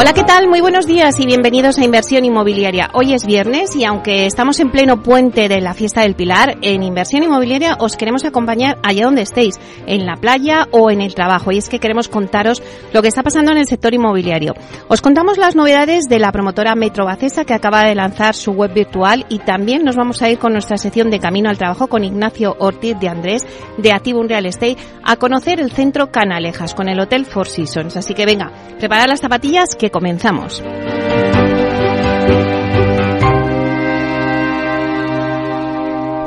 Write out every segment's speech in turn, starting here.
Hola, ¿qué tal? Muy buenos días y bienvenidos a Inversión Inmobiliaria. Hoy es viernes y aunque estamos en pleno puente de la fiesta del Pilar, en Inversión Inmobiliaria os queremos acompañar allá donde estéis, en la playa o en el trabajo. Y es que queremos contaros lo que está pasando en el sector inmobiliario. Os contamos las novedades de la promotora Metro Bacesa que acaba de lanzar su web virtual y también nos vamos a ir con nuestra sección de Camino al Trabajo con Ignacio Ortiz de Andrés de Activum Real Estate a conocer el centro Canalejas con el Hotel Four Seasons. Así que venga, preparad las zapatillas que comenzamos.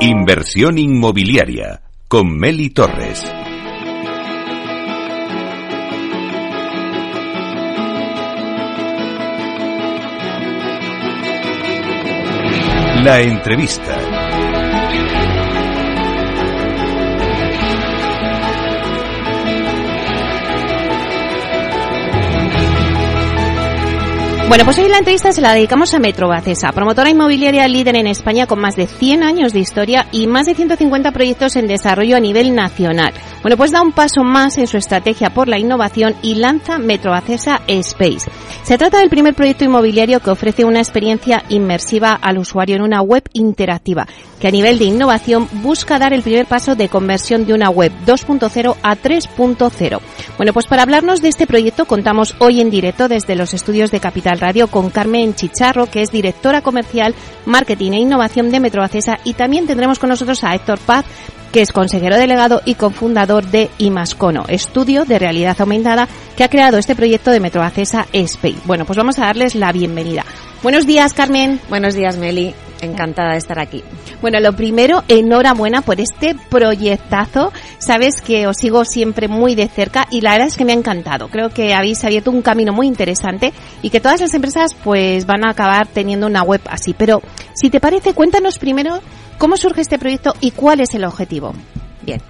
Inversión inmobiliaria con Meli Torres. La entrevista. Bueno, pues hoy la entrevista se la dedicamos a Metro Bacesa, promotora inmobiliaria líder en España con más de 100 años de historia y más de 150 proyectos en desarrollo a nivel nacional. Bueno, pues da un paso más en su estrategia por la innovación y lanza Metro Bacesa Space. Se trata del primer proyecto inmobiliario que ofrece una experiencia inmersiva al usuario en una web interactiva, que a nivel de innovación busca dar el primer paso de conversión de una web 2.0 a 3.0. Bueno, pues para hablarnos de este proyecto contamos hoy en directo desde los estudios de Capital Radio con Carmen Chicharro, que es directora comercial, marketing e innovación de Metro Bacesa y también tendremos con nosotros a Héctor Paz, que es consejero delegado y cofundador de Imascono, estudio de realidad aumentada que ha creado este proyecto de Metro Acesa Space. Bueno, pues vamos a darles la bienvenida. Buenos días, Carmen. Buenos días, Meli. Encantada de estar aquí. Bueno, lo primero, enhorabuena por este proyectazo. Sabes que os sigo siempre muy de cerca y la verdad es que me ha encantado. Creo que habéis abierto un camino muy interesante y que todas las empresas pues van a acabar teniendo una web así. Pero si te parece, cuéntanos primero cómo surge este proyecto y cuál es el objetivo. Bien.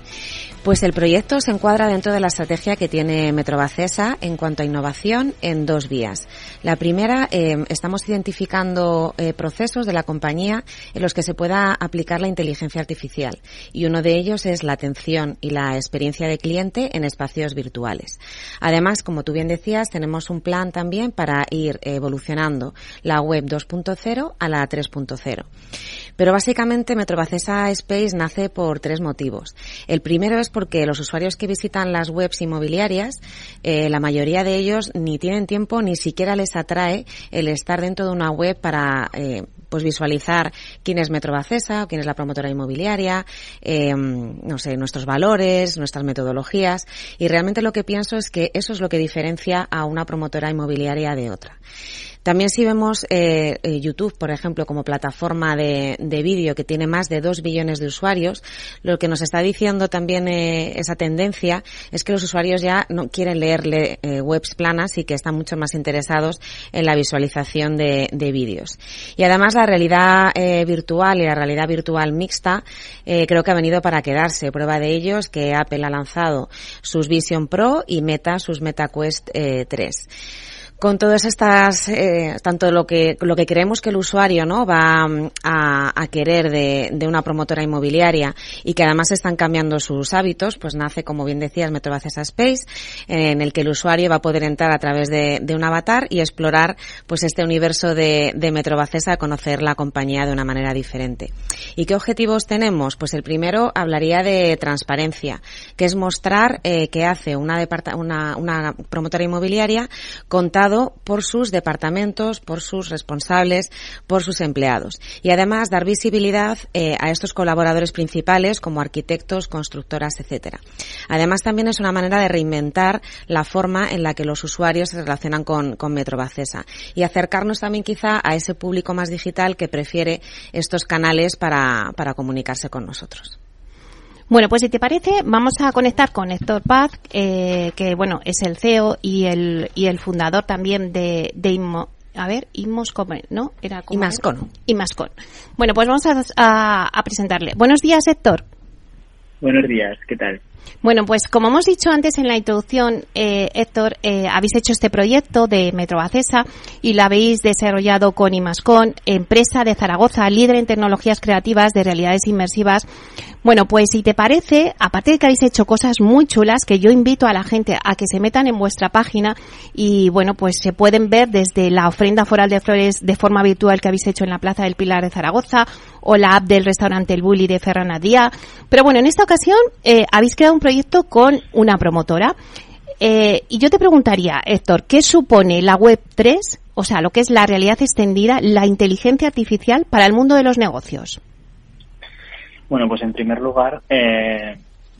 Pues el proyecto se encuadra dentro de la estrategia que tiene Metrobacesa en cuanto a innovación en dos vías. La primera, eh, estamos identificando eh, procesos de la compañía en los que se pueda aplicar la inteligencia artificial y uno de ellos es la atención y la experiencia de cliente en espacios virtuales. Además, como tú bien decías, tenemos un plan también para ir evolucionando la web 2.0 a la 3.0. Pero básicamente Metrobacesa Space nace por tres motivos. El primero es porque los usuarios que visitan las webs inmobiliarias, eh, la mayoría de ellos ni tienen tiempo ni siquiera les atrae el estar dentro de una web para eh, pues visualizar quién es Metrobacesa, quién es la promotora inmobiliaria, eh, no sé, nuestros valores, nuestras metodologías. Y realmente lo que pienso es que eso es lo que diferencia a una promotora inmobiliaria de otra. También si vemos eh, YouTube, por ejemplo, como plataforma de, de vídeo que tiene más de dos billones de usuarios, lo que nos está diciendo también eh, esa tendencia es que los usuarios ya no quieren leer eh, webs planas y que están mucho más interesados en la visualización de, de vídeos. Y además la realidad eh, virtual y la realidad virtual mixta eh, creo que ha venido para quedarse. Prueba de ello es que Apple ha lanzado sus Vision Pro y Meta sus MetaQuest eh, 3 con todas estas, eh, tanto lo que, lo que creemos que el usuario no va a, a querer de, una promotora inmobiliaria y que además están cambiando sus hábitos, pues nace, como bien decías, Metrobacesa Space, en el que el usuario va a poder entrar a través de, un avatar y explorar pues este universo de, de Metrobacesa, conocer la compañía de una manera diferente. ¿Y qué objetivos tenemos? Pues el primero hablaría de transparencia, que es mostrar eh, qué hace una, una, una promotora inmobiliaria contado por sus departamentos, por sus responsables, por sus empleados. Y además dar visibilidad eh, a estos colaboradores principales como arquitectos, constructoras, etcétera. Además también es una manera de reinventar la forma en la que los usuarios se relacionan con, con Metrobacesa y acercarnos también quizá a ese público más digital que prefiere estos canales para, para comunicarse con nosotros. Bueno, pues si te parece, vamos a conectar con Héctor Paz, eh, que bueno, es el CEO y el, y el fundador también de, de Inmo, a ver, Inmoscom, ¿no? Era como Imascon. Imascon. Bueno, pues vamos a, a, a, presentarle. Buenos días, Héctor. Buenos días, ¿qué tal? Bueno, pues como hemos dicho antes en la introducción, eh, Héctor, eh, habéis hecho este proyecto de Metro Acesa y lo habéis desarrollado con Imascon, empresa de Zaragoza, líder en tecnologías creativas de realidades inmersivas. Bueno, pues si te parece, aparte de que habéis hecho cosas muy chulas, que yo invito a la gente a que se metan en vuestra página y bueno, pues se pueden ver desde la ofrenda foral de flores de forma virtual que habéis hecho en la Plaza del Pilar de Zaragoza o la app del restaurante El Bulli de Ferranadía. Pero bueno, en esta ocasión eh, habéis creado un proyecto con una promotora. Eh, y yo te preguntaría, Héctor, ¿qué supone la Web 3, o sea, lo que es la realidad extendida, la inteligencia artificial para el mundo de los negocios? Bueno, pues en primer lugar, eh,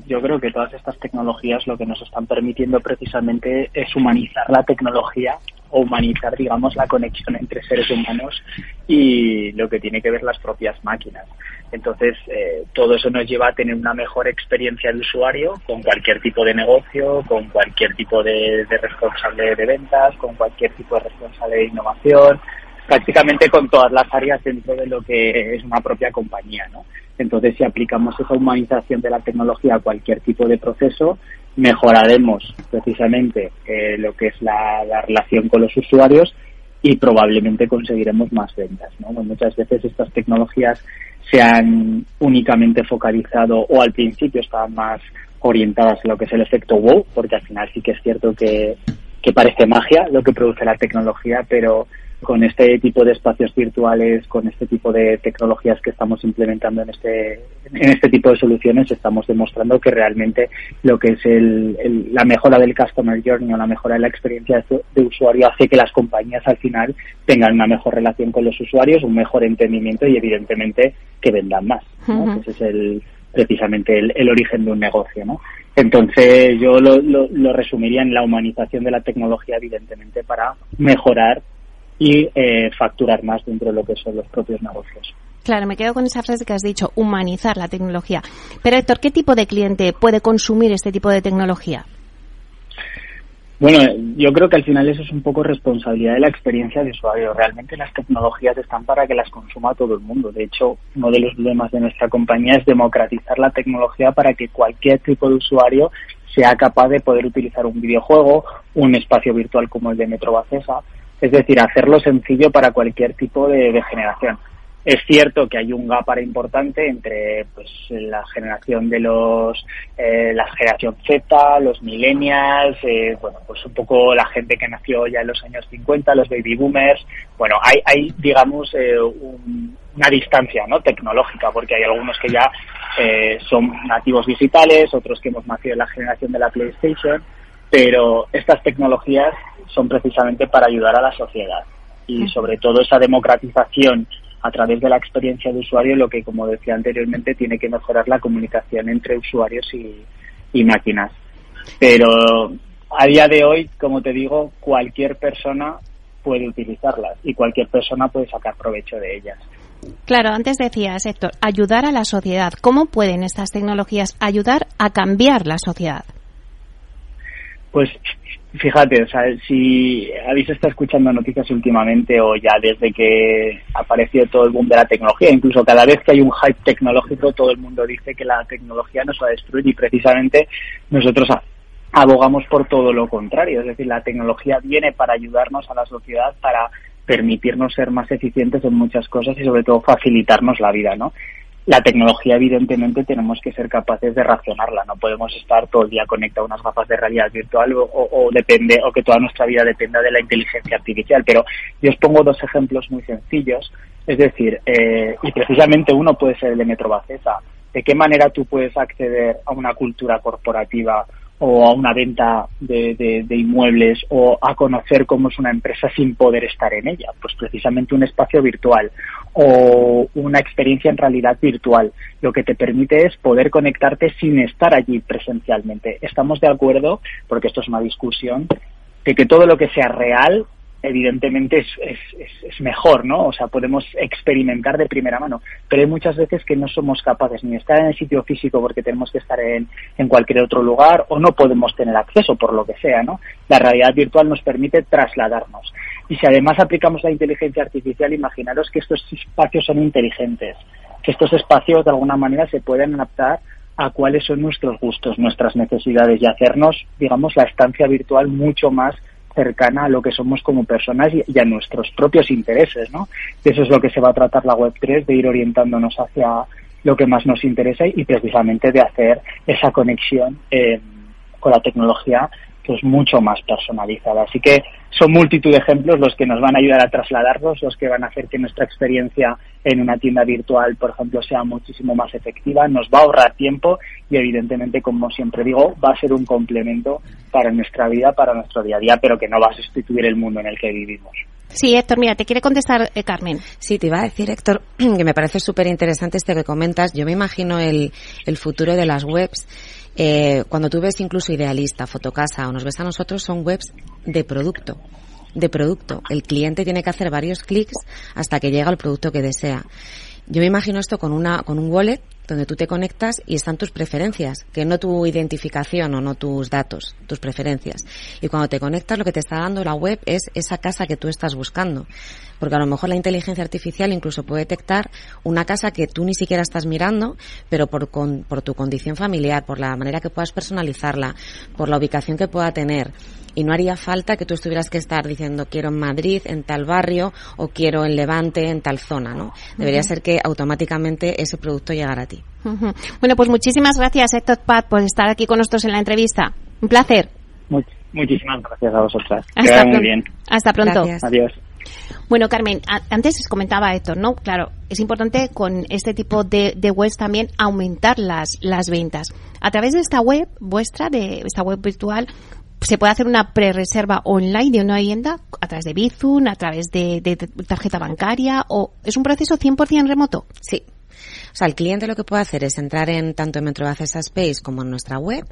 yo creo que todas estas tecnologías lo que nos están permitiendo precisamente es humanizar la tecnología o humanizar, digamos, la conexión entre seres humanos y lo que tiene que ver las propias máquinas. Entonces, eh, todo eso nos lleva a tener una mejor experiencia de usuario con cualquier tipo de negocio, con cualquier tipo de, responsable de ventas, con cualquier tipo de responsable de innovación, prácticamente con todas las áreas dentro de lo que es una propia compañía, ¿no? Entonces, si aplicamos esa humanización de la tecnología a cualquier tipo de proceso, mejoraremos precisamente eh, lo que es la, relación con los usuarios y probablemente conseguiremos más ventas. ¿no? Muchas veces estas tecnologías se han únicamente focalizado o al principio estaban más orientadas a lo que es el efecto wow, porque al final sí que es cierto que, que parece magia lo que produce la tecnología, pero con este tipo de espacios virtuales, con este tipo de tecnologías que estamos implementando en este, en este tipo de soluciones, estamos demostrando que realmente lo que es el, la mejora del customer journey o la mejora de la experiencia de, usuario hace que las compañías al final tengan una mejor relación con los usuarios, un mejor entendimiento y evidentemente que vendan más. Ese es el, precisamente el, origen de un negocio, ¿no? Entonces yo lo, lo, resumiría en la humanización de la tecnología, evidentemente, para mejorar y eh, facturar más dentro de lo que son los propios negocios. Claro, me quedo con esa frase que has dicho, humanizar la tecnología. Pero Héctor, ¿qué tipo de cliente puede consumir este tipo de tecnología? Bueno, yo creo que al final eso es un poco responsabilidad de la experiencia de usuario. Realmente las tecnologías están para que las consuma todo el mundo. De hecho, uno de los problemas de nuestra compañía es democratizar la tecnología para que cualquier tipo de usuario sea capaz de poder utilizar un videojuego, un espacio virtual como el de Metro Bacesa, es decir, hacerlo sencillo para cualquier tipo de, generación. Es cierto que hay un gap para importante entre pues, la generación de los, eh, la generación Z, los millennials, eh, bueno, pues un poco la gente que nació ya en los años 50, los baby boomers. Bueno, hay, hay digamos, eh, una distancia ¿no? tecnológica, porque hay algunos que ya eh, son nativos digitales, otros que hemos nacido en la generación de la PlayStation, pero estas tecnologías son precisamente para ayudar a la sociedad y sobre todo esa democratización a través de la experiencia de usuario lo que como decía anteriormente tiene que mejorar la comunicación entre usuarios y, máquinas pero a día de hoy como te digo cualquier persona puede utilizarlas y cualquier persona puede sacar provecho de ellas Claro, antes decías, Héctor, ayudar a la sociedad. ¿Cómo pueden estas tecnologías ayudar a cambiar la sociedad? Pues Fíjate, o sea, si habéis estado escuchando noticias últimamente o ya desde que apareció todo el boom de la tecnología, incluso cada vez que hay un hype tecnológico, todo el mundo dice que la tecnología nos va a destruir y precisamente nosotros abogamos por todo lo contrario. Es decir, la tecnología viene para ayudarnos a la sociedad, para permitirnos ser más eficientes en muchas cosas y sobre todo facilitarnos la vida, ¿no? La tecnología evidentemente tenemos que ser capaces de racionarla. No podemos estar todo el día conectados a unas gafas de realidad virtual o, depende o que toda nuestra vida dependa de la inteligencia artificial. Pero yo os pongo dos ejemplos muy sencillos. Es decir eh, y precisamente uno puede ser el de Metro Bacesa de qué manera tú puedes acceder a una cultura corporativa o a una venta de, inmuebles o a conocer cómo es una empresa sin poder estar en ella. Pues precisamente un espacio virtual o una experiencia en realidad virtual. Lo que te permite es poder conectarte sin estar allí presencialmente. Estamos de acuerdo, porque esto es una discusión, de que todo lo que sea real evidentemente es, es, mejor, ¿no? O sea, podemos experimentar de primera mano, pero hay muchas veces que no somos capaces ni de estar en el sitio físico porque tenemos que estar en, en cualquier otro lugar o no podemos tener acceso por lo que sea, ¿no? La realidad virtual nos permite trasladarnos. Y si además aplicamos la inteligencia artificial, imaginaros que estos espacios son inteligentes, que estos espacios de alguna manera se pueden adaptar a cuáles son nuestros gustos, nuestras necesidades y hacernos, digamos, la estancia virtual mucho más cercana a lo que somos como personas y, a nuestros propios intereses, ¿no? Eso es lo que se va a tratar la Web3, de ir orientándonos hacia lo que más nos interesa y precisamente de hacer esa conexión eh, con la tecnología pues mucho más personalizada. Así que son multitud de ejemplos los que nos van a ayudar a trasladarlos, los que van a hacer que nuestra experiencia en una tienda virtual, por ejemplo, sea muchísimo más efectiva, nos va a ahorrar tiempo y evidentemente, como siempre digo, va a ser un complemento para nuestra vida, para nuestro día a día, pero que no va a sustituir el mundo en el que vivimos. Sí, Héctor, mira, te quiere contestar eh, Carmen. Sí, te iba a decir, Héctor, que me parece súper interesante este que comentas. Yo me imagino el, el futuro de las webs eh, cuando tú ves incluso Idealista, Fotocasa o nos ves a nosotros, son webs de producto. De producto. El cliente tiene que hacer varios clics hasta que llega al producto que desea. Yo me imagino esto con una, con un wallet donde tú te conectas y están tus preferencias, que no tu identificación o no tus datos, tus preferencias. Y cuando te conectas lo que te está dando la web es esa casa que tú estás buscando. Porque a lo mejor la inteligencia artificial incluso puede detectar una casa que tú ni siquiera estás mirando, pero por, por tu condición familiar, por la manera que puedas personalizarla, por la ubicación que pueda tener, y no haría falta que tú estuvieras que estar diciendo quiero en Madrid, en tal barrio o quiero en Levante, en tal zona, ¿no? Debería ser que automáticamente ese producto llegara a ti. Bueno, pues muchísimas gracias Héctor Pat por estar aquí con nosotros en la entrevista. Un placer. muchísimas gracias a vosotras. Hasta, muy bien. Hasta pronto. Adiós. Bueno, Carmen, antes comentaba Héctor, ¿no? Claro, es importante con este tipo de, de, webs también aumentar las, las ventas. A través de esta web vuestra, de esta web virtual, se puede hacer una pre-reserva online de una vivienda a través de Bizum, a través de, de tarjeta bancaria o es un proceso 100% remoto. Sí, o sea, el cliente lo que puede hacer es entrar en tanto en Metro Access Space como en nuestra web,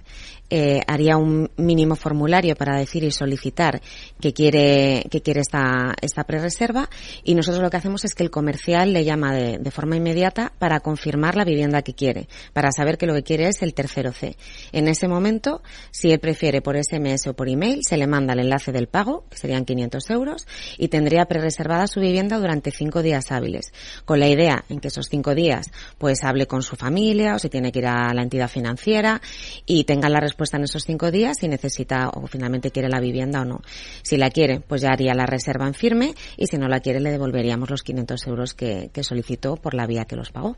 eh, haría un mínimo formulario para decir y solicitar que quiere que quiere esta esta pre-reserva y nosotros lo que hacemos es que el comercial le llama de, forma inmediata para confirmar la vivienda que quiere, para saber que lo que quiere es el tercero C. En ese momento, si él prefiere por SMS o por email, se le manda el enlace del pago, que serían 500 euros, y tendría pre-reservada su vivienda durante cinco días hábiles, con la idea en que esos cinco días pues hable con su familia o si tiene que ir a la entidad financiera y tenga la respuesta en esos cinco días si necesita o finalmente quiere la vivienda o no. Si la quiere, pues ya haría la reserva en firme y si no la quiere le devolveríamos los 500 euros que, que solicitó por la vía que los pagó.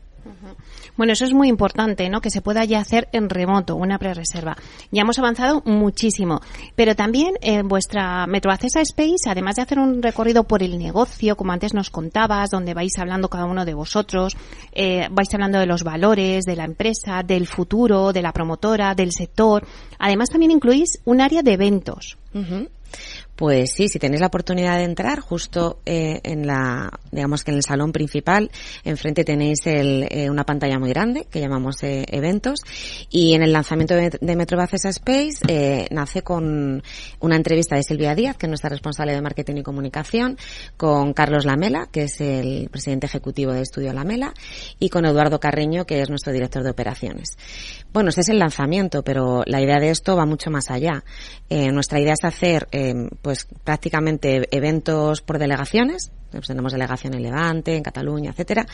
Bueno, eso es muy importante, ¿no? Que se pueda ya hacer en remoto, una pre-reserva. Ya hemos avanzado muchísimo. Pero también en eh, vuestra Metroacesa Space, además de hacer un recorrido por el negocio, como antes nos contabas, donde vais hablando cada uno de vosotros, eh, vais hablando de los valores, de la empresa, del futuro, de la promotora, del sector. Además también incluís un área de eventos. Pues sí, si tenéis la oportunidad de entrar justo eh, en la, digamos que en el salón principal, enfrente tenéis el, eh, una pantalla muy grande que llamamos eh, eventos y en el lanzamiento de, de Space eh, nace con una entrevista de Silvia Díaz, que es nuestra responsable de marketing y comunicación, con Carlos Lamela, que es el presidente ejecutivo de Estudio Lamela, y con Eduardo Carreño, que es nuestro director de operaciones. Bueno, este es el lanzamiento, pero la idea de esto va mucho más allá. Eh, nuestra idea es hacer, eh, pues, prácticamente eventos por delegaciones, pues tenemos delegación en Levante, en Cataluña, etcétera,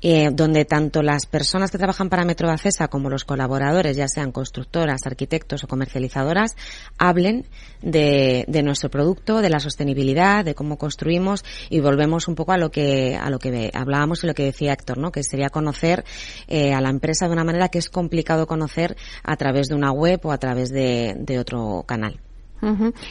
eh, donde tanto las personas que trabajan para Metro Acesa como los colaboradores, ya sean constructoras, arquitectos o comercializadoras, hablen de, de, nuestro producto, de la sostenibilidad, de cómo construimos y volvemos un poco a lo que a lo que hablábamos y lo que decía Héctor, ¿no? Que sería conocer a la empresa de una manera que es complicado conocer a través de una web o a través de, otro canal.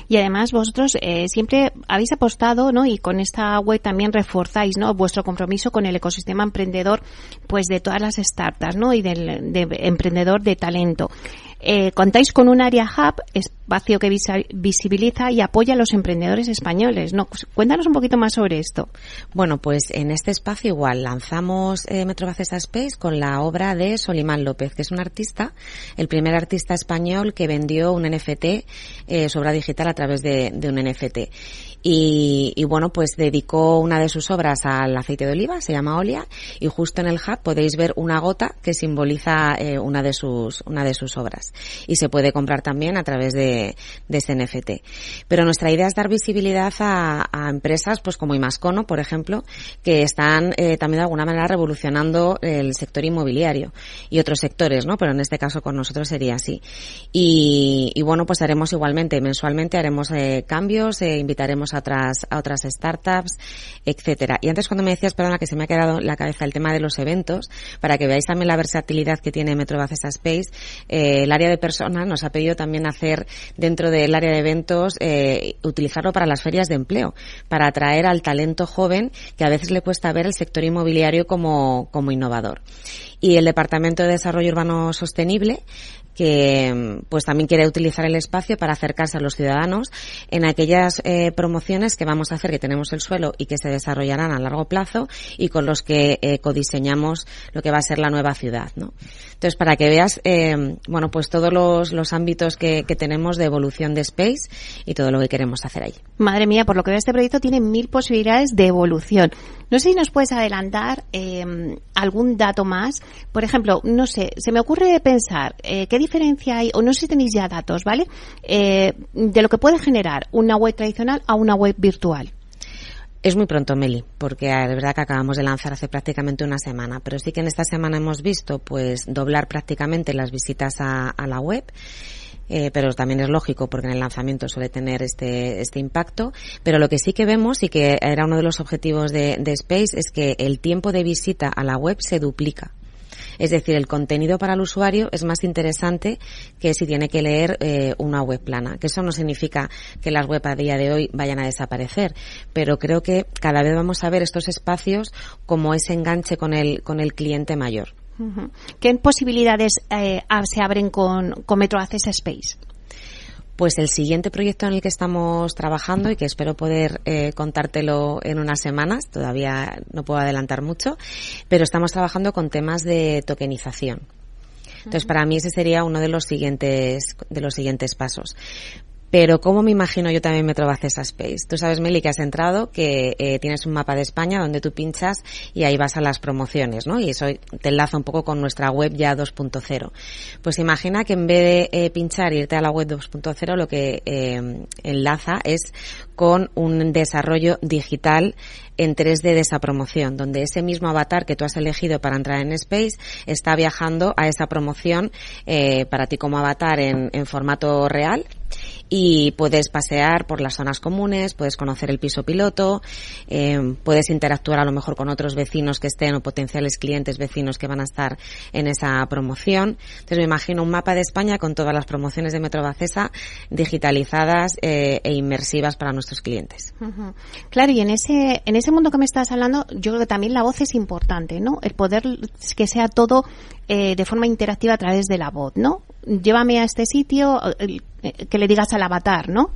Y además vosotros eh, siempre habéis apostado, ¿no? Y con esta web también reforzáis, ¿no? Vuestro compromiso con el ecosistema emprendedor, pues de todas las startups, ¿no? Y del de emprendedor de talento. Eh, contáis con un área hub, espacio que visibiliza y apoya a los emprendedores españoles. ¿no? Cuéntanos un poquito más sobre esto. Bueno, pues en este espacio igual lanzamos eh, Metro Space con la obra de Solimán López, que es un artista, el primer artista español que vendió un NFT, eh, su obra digital a través de, de un NFT. Y, y, bueno, pues dedicó una de sus obras al aceite de oliva, se llama Olia, y justo en el hub podéis ver una gota que simboliza eh, una de sus una de sus obras. Y se puede comprar también a través de de, ese NFT. Pero nuestra idea es dar visibilidad a, a empresas, pues como Imascono, por ejemplo, que están eh, también de alguna manera revolucionando el sector inmobiliario y otros sectores, ¿no? Pero en este caso con nosotros sería así. Y, y bueno, pues haremos igualmente, mensualmente haremos eh, cambios, eh, invitaremos a otras, a otras startups, etcétera. Y antes cuando me decías, perdona, que se me ha quedado en la cabeza el tema de los eventos, para que veáis también la versatilidad que tiene Metro Space, eh, el área de personas nos ha pedido también hacer dentro del área de eventos, eh, utilizarlo para las ferias de empleo, para atraer al talento joven que a veces le cuesta ver el sector inmobiliario como, como innovador. Y el Departamento de Desarrollo Urbano Sostenible que pues también quiere utilizar el espacio para acercarse a los ciudadanos en aquellas eh, promociones que vamos a hacer que tenemos el suelo y que se desarrollarán a largo plazo y con los que eh, codiseñamos lo que va a ser la nueva ciudad ¿no? entonces para que veas eh, bueno pues todos los, los ámbitos que, que, tenemos de evolución de Space y todo lo que queremos hacer ahí. Madre mía por lo que veo este proyecto tiene mil posibilidades de evolución. No sé si nos puedes adelantar eh, algún dato más. Por ejemplo no sé se me ocurre pensar qué diferencia hay, o no sé si tenéis ya datos, ¿vale? Eh, de lo que puede generar una web tradicional a una web virtual. Es muy pronto, Meli, porque es verdad que acabamos de lanzar hace prácticamente una semana, pero sí que en esta semana hemos visto pues doblar prácticamente las visitas a, la web. Eh, pero también es lógico porque en el lanzamiento suele tener este, este impacto. Pero lo que sí que vemos y que era uno de los objetivos de Space es que el tiempo de visita a la web se duplica. Es decir, el contenido para el usuario es más interesante que si tiene que leer eh, una web plana. Que eso no significa que las webs a día de hoy vayan a desaparecer, pero creo que cada vez vamos a ver estos espacios como ese enganche con el, con el cliente mayor. ¿Qué posibilidades eh, se abren con, con Metro Access Space? Pues el siguiente proyecto en el que estamos trabajando y que espero poder eh, contártelo en unas semanas, todavía no puedo adelantar mucho, pero estamos trabajando con temas de tokenización. Entonces, para mí ese sería uno de los siguientes, de los siguientes pasos. Pero ¿cómo me imagino yo también Metro Bacesa Space? Tú sabes, Meli, que has entrado, que eh, tienes un mapa de España donde tú pinchas y ahí vas a las promociones, ¿no? Y eso te enlaza un poco con nuestra web ya 2.0. Pues imagina que en vez de eh, pinchar e irte a la web 2.0, lo que eh, enlaza es con un desarrollo digital en 3D de esa promoción, donde ese mismo avatar que tú has elegido para entrar en Space está viajando a esa promoción eh, para ti como avatar en, en formato real y puedes pasear por las zonas comunes, puedes conocer el piso piloto, eh, puedes interactuar a lo mejor con otros vecinos que estén o potenciales clientes vecinos que van a estar en esa promoción. Entonces me imagino un mapa de España con todas las promociones de Metro Bacesa digitalizadas eh, e inmersivas para nuestros clientes. Claro, y en ese en ese mundo que me estás hablando, yo creo que también la voz es importante, ¿no? El poder que sea todo eh, de forma interactiva a través de la voz, ¿no? Llévame a este sitio, que le digas al avatar, ¿no?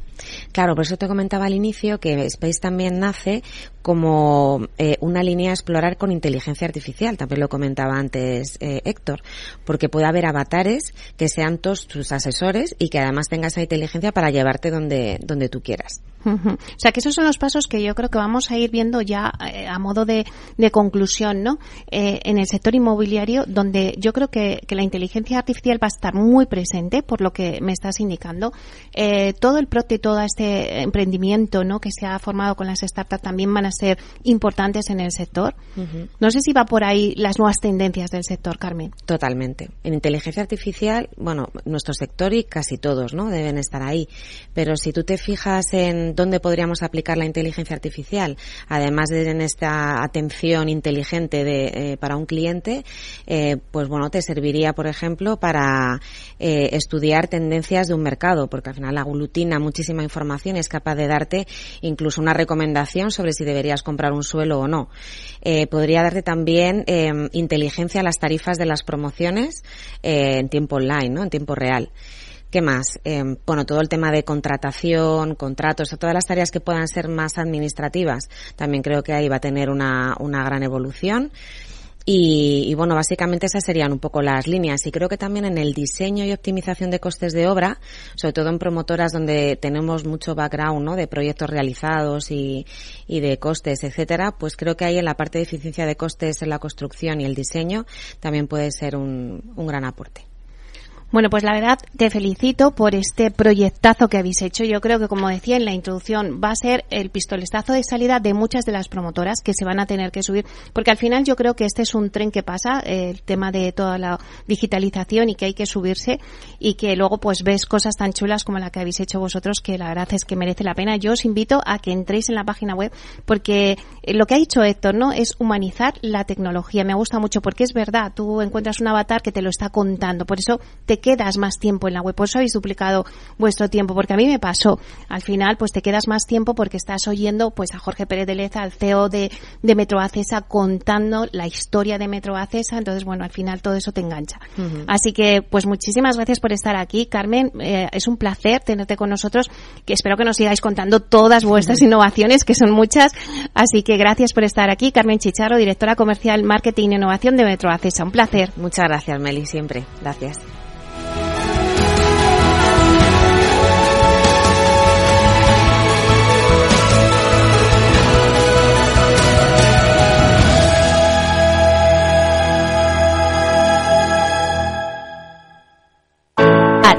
Claro, por eso te comentaba al inicio que Space también nace como eh, una línea a explorar con inteligencia artificial. También lo comentaba antes eh, Héctor, porque puede haber avatares que sean todos tus asesores y que además tengas esa inteligencia para llevarte donde, donde tú quieras. Uh -huh. O sea, que esos son los pasos que yo creo que vamos a ir viendo ya eh, a modo de, de conclusión, ¿no? Eh, en el sector inmobiliario, donde yo creo que, que, la inteligencia artificial va a estar muy presente, por lo que me estás indicando. Eh, todo el prote, todo este emprendimiento, ¿no? Que se ha formado con las startups también van a ser importantes en el sector. Uh -huh. No sé si va por ahí las nuevas tendencias del sector, Carmen. Totalmente. En inteligencia artificial, bueno, nuestro sector y casi todos, ¿no? Deben estar ahí. Pero si tú te fijas en dónde podríamos aplicar la inteligencia artificial, además de en esta atención inteligente de, eh, para un cliente, eh, pues bueno, te serviría, por ejemplo, para eh, estudiar tendencias de un mercado, porque al final aglutina muchísima información y es capaz de darte incluso una recomendación sobre si deberías comprar un suelo o no. Eh, podría darte también eh, inteligencia a las tarifas de las promociones en tiempo online, ¿no? En tiempo real. ¿Qué más? Eh, bueno, todo el tema de contratación, contratos, todas las tareas que puedan ser más administrativas, también creo que ahí va a tener una, una gran evolución. Y, y, bueno, básicamente esas serían un poco las líneas. Y creo que también en el diseño y optimización de costes de obra, sobre todo en promotoras donde tenemos mucho background, ¿no? De proyectos realizados y, y de costes, etcétera, pues creo que ahí en la parte de eficiencia de costes en la construcción y el diseño también puede ser un, un gran aporte. Bueno, pues la verdad te felicito por este proyectazo que habéis hecho. Yo creo que, como decía en la introducción, va a ser el pistoletazo de salida de muchas de las promotoras que se van a tener que subir, porque al final yo creo que este es un tren que pasa, el tema de toda la digitalización y que hay que subirse y que luego pues ves cosas tan chulas como la que habéis hecho vosotros que la verdad es que merece la pena. Yo os invito a que entréis en la página web porque eh, lo que ha dicho Héctor, ¿no? Es humanizar la tecnología. Me gusta mucho porque es verdad, tú encuentras un avatar que te lo está contando, por eso te quedas más tiempo en la web. Por eso habéis duplicado vuestro tiempo, porque a mí me pasó. Al final, pues te quedas más tiempo porque estás oyendo pues a Jorge Pérez de Leza, al CEO de, de Metro Acesa, contando la historia de Metro Acesa. Entonces, bueno, al final todo eso te engancha. Así que, pues muchísimas gracias por estar aquí, Carmen. Eh, es un placer tenerte con nosotros, que espero que nos sigáis contando todas vuestras innovaciones, que son muchas. Así que gracias por estar aquí, Carmen Chicharro, directora comercial, marketing e innovación de Metro Acesa. Un placer. Muchas gracias, Meli, siempre. Gracias.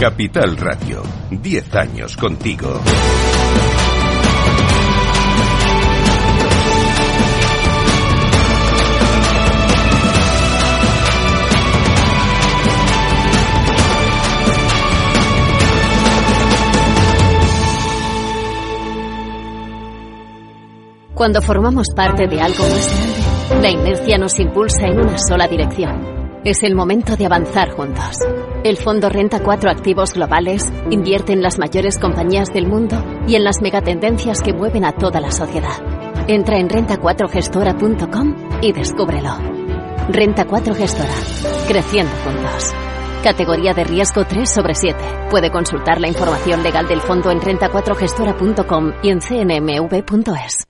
Capital Radio, 10 años contigo. Cuando formamos parte de algo más grande, la inercia nos impulsa en una sola dirección es el momento de avanzar juntos. El fondo Renta 4 Activos Globales invierte en las mayores compañías del mundo y en las megatendencias que mueven a toda la sociedad. Entra en renta4gestora.com y descúbrelo. Renta 4 Gestora. Creciendo juntos. Categoría de riesgo 3 sobre 7. Puede consultar la información legal del fondo en renta4gestora.com y en cnmv.es.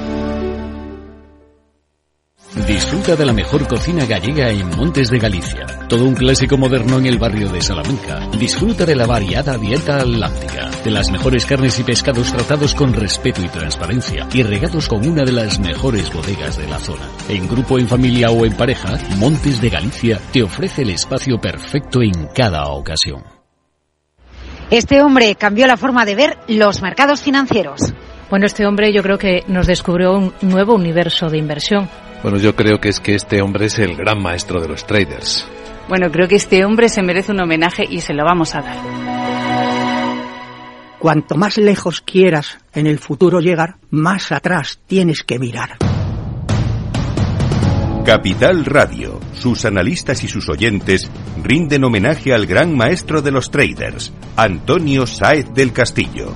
Disfruta de la mejor cocina gallega en Montes de Galicia. Todo un clásico moderno en el barrio de Salamanca. Disfruta de la variada dieta atlántica, de las mejores carnes y pescados tratados con respeto y transparencia y regados con una de las mejores bodegas de la zona. En grupo, en familia o en pareja, Montes de Galicia te ofrece el espacio perfecto en cada ocasión. Este hombre cambió la forma de ver los mercados financieros. Bueno, este hombre yo creo que nos descubrió un nuevo universo de inversión bueno, yo creo que es que este hombre es el gran maestro de los traders. Bueno, creo que este hombre se merece un homenaje y se lo vamos a dar. Cuanto más lejos quieras en el futuro llegar, más atrás tienes que mirar. Capital Radio, sus analistas y sus oyentes rinden homenaje al gran maestro de los traders, Antonio Sáez del Castillo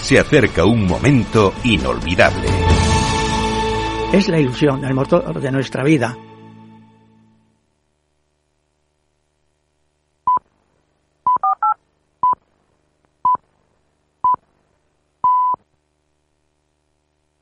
se acerca un momento inolvidable. Es la ilusión, el motor de nuestra vida.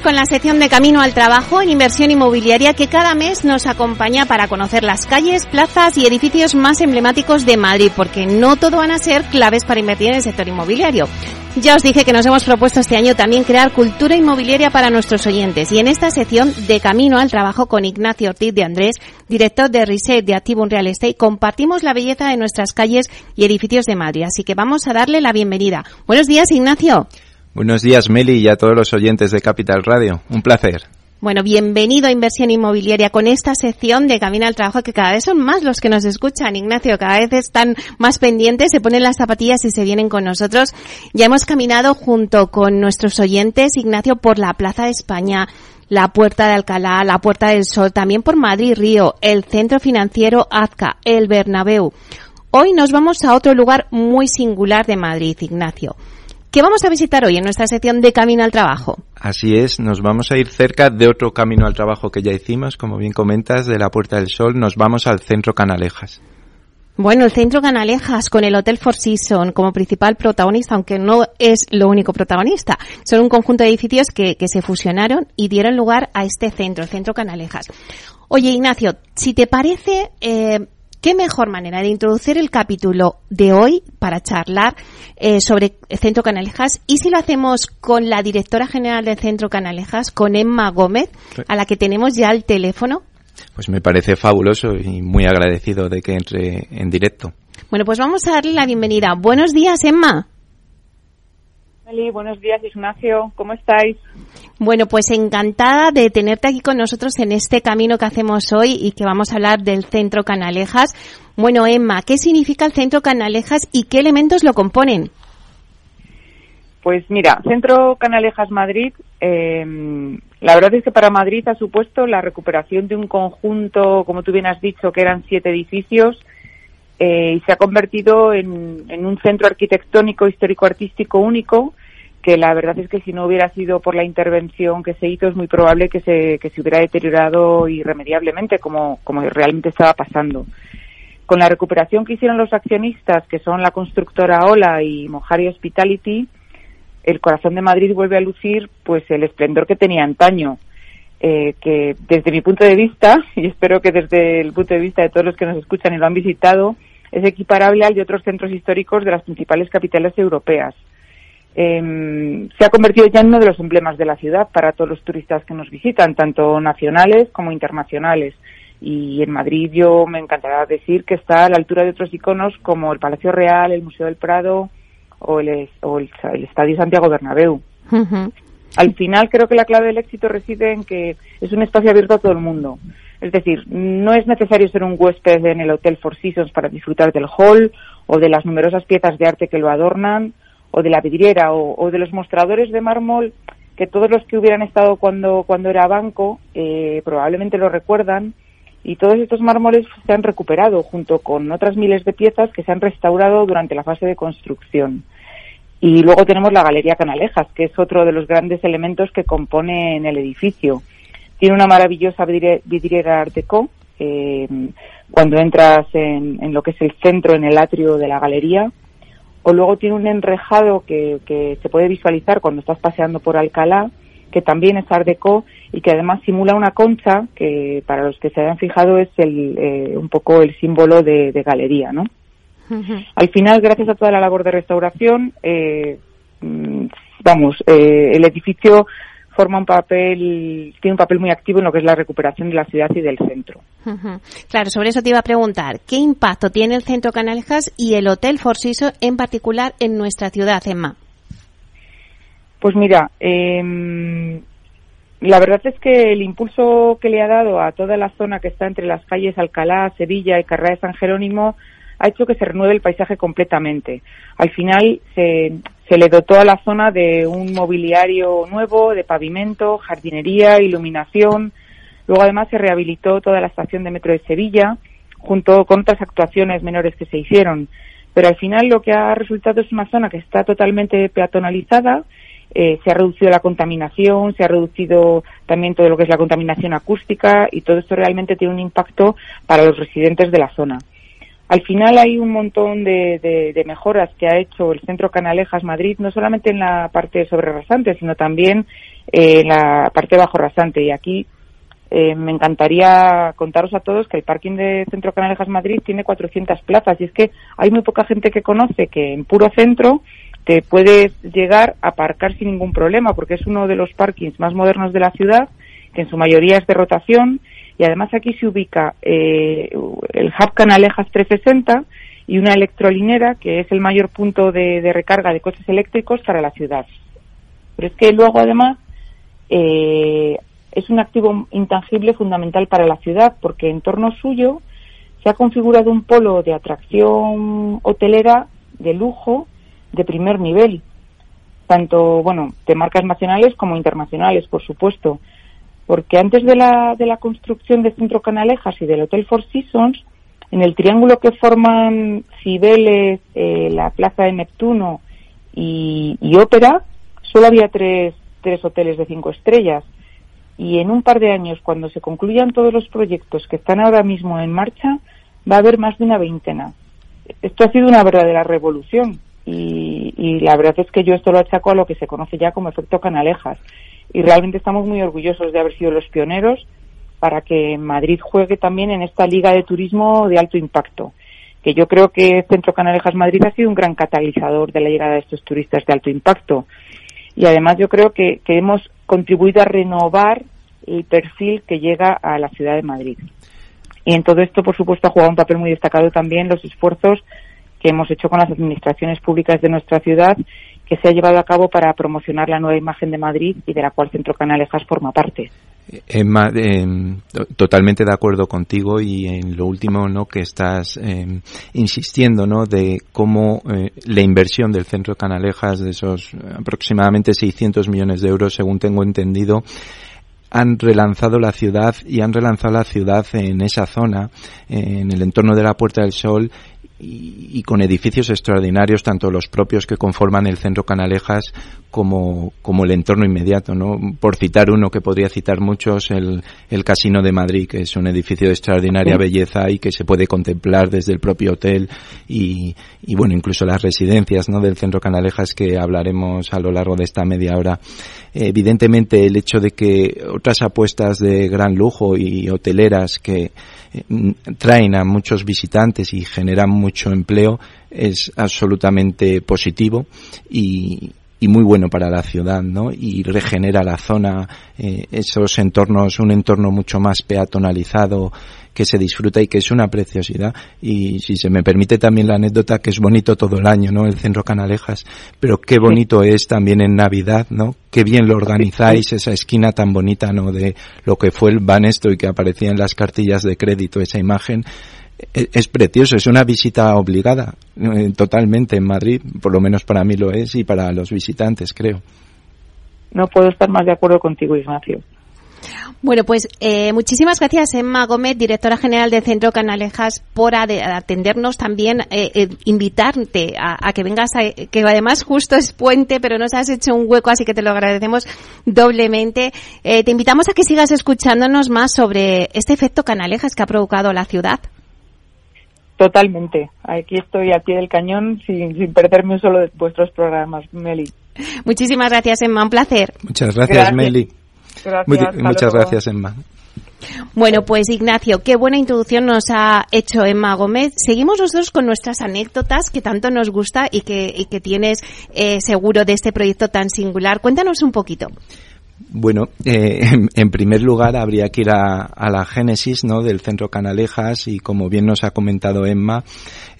Con la sección de Camino al Trabajo en inversión inmobiliaria que cada mes nos acompaña para conocer las calles, plazas y edificios más emblemáticos de Madrid, porque no todo van a ser claves para invertir en el sector inmobiliario. Ya os dije que nos hemos propuesto este año también crear cultura inmobiliaria para nuestros oyentes y en esta sección de Camino al Trabajo con Ignacio Ortiz de Andrés, director de Reset de Activo Real Estate, compartimos la belleza de nuestras calles y edificios de Madrid, así que vamos a darle la bienvenida. Buenos días, Ignacio. Buenos días, Meli, y a todos los oyentes de Capital Radio. Un placer. Bueno, bienvenido a Inversión Inmobiliaria con esta sección de Camino al Trabajo que cada vez son más los que nos escuchan, Ignacio, cada vez están más pendientes, se ponen las zapatillas y se vienen con nosotros. Ya hemos caminado junto con nuestros oyentes, Ignacio, por la Plaza de España, la Puerta de Alcalá, la Puerta del Sol, también por Madrid Río, el Centro Financiero Azca, el Bernabéu. Hoy nos vamos a otro lugar muy singular de Madrid, Ignacio. ¿Qué vamos a visitar hoy en nuestra sección de Camino al Trabajo? Así es, nos vamos a ir cerca de otro Camino al Trabajo que ya hicimos, como bien comentas, de la Puerta del Sol, nos vamos al Centro Canalejas. Bueno, el Centro Canalejas con el Hotel Four Seasons como principal protagonista, aunque no es lo único protagonista. Son un conjunto de edificios que, que se fusionaron y dieron lugar a este centro, el Centro Canalejas. Oye, Ignacio, si te parece, eh, ¿Qué mejor manera de introducir el capítulo de hoy para charlar eh, sobre el Centro Canalejas? Y si lo hacemos con la directora general del Centro Canalejas, con Emma Gómez, a la que tenemos ya el teléfono. Pues me parece fabuloso y muy agradecido de que entre en directo. Bueno, pues vamos a darle la bienvenida. Buenos días, Emma. Buenos días, Ignacio. ¿Cómo estáis? Bueno, pues encantada de tenerte aquí con nosotros en este camino que hacemos hoy y que vamos a hablar del Centro Canalejas. Bueno, Emma, ¿qué significa el Centro Canalejas y qué elementos lo componen? Pues mira, Centro Canalejas Madrid, eh, la verdad es que para Madrid ha supuesto la recuperación de un conjunto, como tú bien has dicho, que eran siete edificios, eh, y se ha convertido en, en un centro arquitectónico histórico-artístico único que la verdad es que si no hubiera sido por la intervención que se hizo es muy probable que se, que se hubiera deteriorado irremediablemente como, como realmente estaba pasando. Con la recuperación que hicieron los accionistas, que son la constructora Ola y Mojari Hospitality, el corazón de Madrid vuelve a lucir pues el esplendor que tenía antaño, eh, que desde mi punto de vista, y espero que desde el punto de vista de todos los que nos escuchan y lo han visitado, es equiparable al de otros centros históricos de las principales capitales europeas eh, se ha convertido ya en uno de los emblemas de la ciudad para todos los turistas que nos visitan, tanto nacionales como internacionales. Y en Madrid yo me encantará decir que está a la altura de otros iconos como el Palacio Real, el Museo del Prado o el, o el, Estadio Santiago Bernabéu. Al final creo que la clave del éxito reside en que es un espacio abierto a todo el mundo. Es decir, no es necesario ser un huésped en el Hotel Four Seasons para disfrutar del hall o de las numerosas piezas de arte que lo adornan o de la vidriera o, de los mostradores de mármol que todos los que hubieran estado cuando, cuando era banco eh, probablemente lo recuerdan y todos estos mármoles se han recuperado junto con otras miles de piezas que se han restaurado durante la fase de construcción. Y luego tenemos la Galería Canalejas, que es otro de los grandes elementos que componen el edificio. Tiene una maravillosa vidriera Art Deco. Eh, cuando entras en, en, lo que es el centro, en el atrio de la galería, o luego tiene un enrejado que, que se puede visualizar cuando estás paseando por Alcalá, que también es Art Deco y que además simula una concha que para los que se hayan fijado es el, eh, un poco el símbolo de, galería, ¿no? Al final, gracias a toda la labor de restauración, eh, mm, vamos, eh, el edificio forma un papel, tiene un papel muy activo en lo que es la recuperación de la ciudad y del centro. Claro, sobre eso te iba a preguntar, ¿qué impacto tiene el Centro Canalejas y el Hotel Forsiso en particular en nuestra ciudad, Emma? Pues mira, em, la verdad es que el impulso que le ha dado a toda la zona que está entre las calles Alcalá, Sevilla y Carrera de San Jerónimo ha hecho que se renueve el paisaje completamente. Al final se, se le dotó a la zona de un mobiliario nuevo, de pavimento, jardinería, iluminación. Luego además se rehabilitó toda la estación de metro de Sevilla, junto con otras actuaciones menores que se hicieron. Pero al final lo que ha resultado es una zona que está totalmente peatonalizada, eh, se ha reducido la contaminación, se ha reducido también todo lo que es la contaminación acústica y todo esto realmente tiene un impacto para los residentes de la zona. Al final hay un montón de, mejoras que ha hecho el Centro Canalejas Madrid, no solamente en la parte sobre rasante, sino también en la parte bajo rasante. Y aquí eh, me encantaría contaros a todos que el parking de Centro Canalejas Madrid tiene 400 plazas y es que hay muy poca gente que conoce que en puro centro te puedes llegar a aparcar sin ningún problema porque es uno de los parkings más modernos de la ciudad, que en su mayoría es de rotación y además aquí se ubica eh, el Hub Canalejas 360 y una electrolinera que es el mayor punto de, recarga de coches eléctricos para la ciudad. Pero es que luego además eh, es un activo intangible fundamental para la ciudad porque en torno suyo se ha configurado un polo de atracción hotelera de lujo de primer nivel, tanto bueno de marcas nacionales como internacionales, por supuesto porque antes de la, de la construcción de Centro Canalejas y del Hotel Four Seasons, en el triángulo que forman Cibeles, eh, la Plaza de Neptuno y, Ópera, solo había tres, tres hoteles de cinco estrellas. Y en un par de años, cuando se concluyan todos los proyectos que están ahora mismo en marcha, va a haber más de una veintena. esto ha sido una verdadera revolución y, y la verdad es que yo esto lo achaco a lo que se conoce ya como efecto canalejas y realmente estamos muy orgullosos de haber sido los pioneros para que Madrid juegue también en esta liga de turismo de alto impacto que yo creo que Centro Canalejas Madrid ha sido un gran catalizador de la llegada de estos turistas de alto impacto. Y además yo creo que, que hemos contribuido a renovar el perfil que llega a la ciudad de Madrid. Y en todo esto, por supuesto, ha jugado un papel muy destacado también los esfuerzos que hemos hecho con las administraciones públicas de nuestra ciudad que se ha llevado a cabo para promocionar la nueva imagen de Madrid y de la cual Centro Canalejas forma parte. Emma, eh, totalmente de acuerdo contigo y en lo último no que estás eh, insistiendo no de cómo eh, la inversión del centro Canalejas de esos aproximadamente 600 millones de euros según tengo entendido han relanzado la ciudad y han relanzado la ciudad en esa zona, en el entorno de la Puerta del Sol y, con edificios extraordinarios, tanto los propios que conforman el centro Canalejas como, como el entorno inmediato, ¿no? Por citar uno que podría citar muchos, el, el Casino de Madrid, que es un edificio de extraordinaria belleza y que se puede contemplar desde el propio hotel y, y bueno, incluso las residencias, ¿no? Del centro Canalejas que hablaremos a lo largo de esta media hora. Evidentemente el hecho de que otras apuestas de gran lujo y hoteleras que eh, traen a muchos visitantes y generan mucho empleo es absolutamente positivo y, y muy bueno para la ciudad, ¿no? Y regenera la zona, eh, esos entornos, un entorno mucho más peatonalizado que se disfruta y que es una preciosidad. Y si se me permite también la anécdota que es bonito todo el año, ¿no? El centro Canalejas, pero qué bonito es también en Navidad, ¿no? Qué bien lo organizáis, esa esquina tan bonita, ¿no? De lo que fue el Banesto y que aparecía en las cartillas de crédito, esa imagen es precioso, es una visita obligada eh, totalmente en Madrid, por lo menos para mí lo es y para los visitantes, creo. No puedo estar más de acuerdo contigo, Ignacio. Bueno, pues eh, muchísimas gracias, Emma Gómez, directora general del Centro Canalejas, por atendernos también, eh, invitarte a, que vengas, que además justo es puente, pero nos has hecho un hueco, así que te lo agradecemos doblemente. te invitamos a que sigas escuchándonos más sobre este efecto Canalejas que ha provocado la ciudad. Totalmente. Aquí estoy a pie del cañón sin, sin perderme un solo de vuestros programas, Meli. Muchísimas gracias, Emma. Un placer. Muchas gracias, Meli. muchas gracias, Emma. Bueno, pues Ignacio, qué buena introducción nos ha hecho Emma Gómez. Seguimos nosotros con nuestras anécdotas que tanto nos gusta y que, y que tienes eh, seguro de este proyecto tan singular. Cuéntanos un poquito. Bueno, eh, en, primer lugar habría que ir a, la génesis ¿no? del centro Canalejas y como bien nos ha comentado Emma,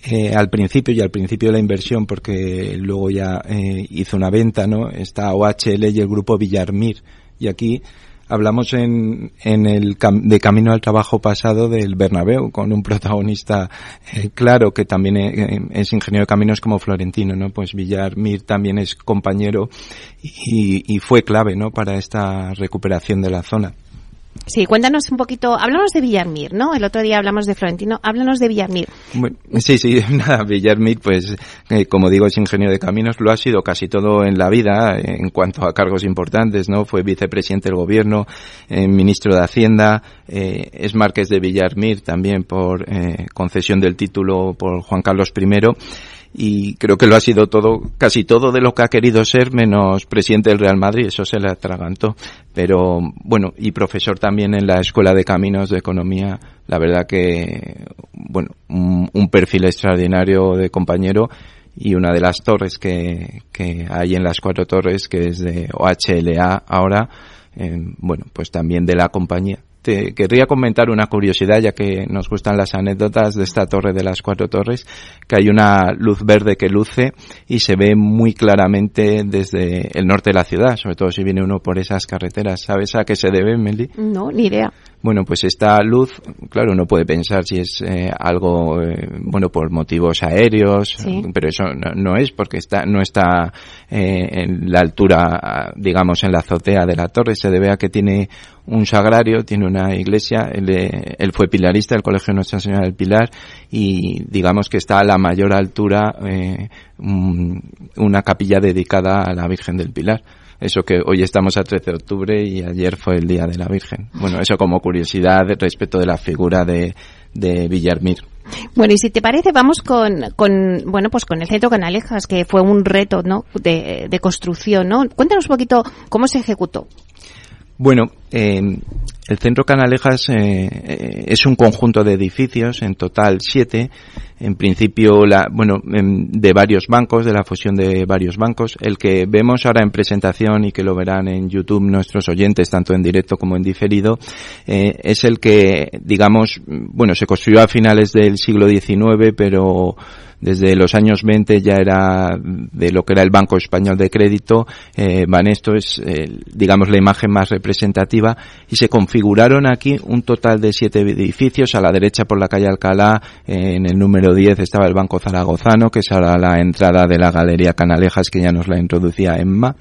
eh, al principio y al principio de la inversión, porque luego ya eh, hizo una venta, ¿no? está OHL y el grupo Villarmir. Y aquí hablamos en, en el de Camino al Trabajo pasado del Bernabéu, con un protagonista eh, claro que también eh, es ingeniero de caminos como Florentino, ¿no? Pues Villar Mir también es compañero y, y fue clave, ¿no? Para esta recuperación de la zona. Sí, cuéntanos un poquito, háblanos de Villarmir, ¿no? El otro día hablamos de Florentino, háblanos de Villarmir. sí, sí, nada, Villarmir, pues, eh, como digo, es ingeniero de caminos, lo ha sido casi todo en la vida, en cuanto a cargos importantes, ¿no? Fue vicepresidente del gobierno, eh, ministro de Hacienda, eh, es marqués de Villarmir también por concesión del título por Juan Carlos I y creo que lo ha sido todo, casi todo de lo que ha querido ser, menos presidente del Real Madrid, eso se le atragantó. Pero bueno, y profesor también en la Escuela de Caminos de Economía, la verdad que, bueno, un, perfil extraordinario de compañero y una de las torres que, que hay en las cuatro torres, que es de OHLA ahora, eh, bueno, pues también de la compañía te querría comentar una curiosidad, ya que nos gustan las anécdotas de esta torre de las cuatro torres, que hay una luz verde que luce y se ve muy claramente desde el norte de la ciudad, sobre todo si viene uno por esas carreteras. ¿Sabes a qué se debe, Meli? No, ni idea. Bueno, pues esta luz, claro, uno puede pensar si es eh, algo, eh, bueno, por motivos aéreos, pero eso no, es porque está, no está eh, en la altura, digamos, en la azotea de la torre, se debe a que tiene un sagrario, tiene una iglesia, él, él fue pilarista del Colegio Nuestra Señora del Pilar y digamos que está a la mayor altura una capilla dedicada a la Virgen del Pilar eso que hoy estamos a 13 de octubre y ayer fue el Día de la Virgen. Bueno, eso como curiosidad respecto de la figura de, de Villarmir. Bueno, y si te parece, vamos con, con, bueno, pues con el Centro Canalejas, que fue un reto, ¿no? De, de construcción, ¿no? Cuéntanos un poquito cómo se ejecutó. Bueno, eh, el Centro Canalejas eh, eh, es un conjunto de edificios, en total siete, en principio, la, bueno, de varios bancos, de la fusión de varios bancos. El que vemos ahora en presentación y que lo verán en YouTube nuestros oyentes, tanto en directo como en diferido, eh, es el que, digamos, bueno, se construyó a finales del siglo XIX, pero desde los años 20 ya era de lo que era el Banco Español de Crédito. Eh, Banesto es, eh, digamos, la imagen más representativa y se configuraron aquí un total de siete edificios. A la derecha por la calle Alcalá, eh, en el número 10 estaba el Banco Zaragozano, que es ahora la entrada de la Galería Canalejas, que ya nos la introducía Emma.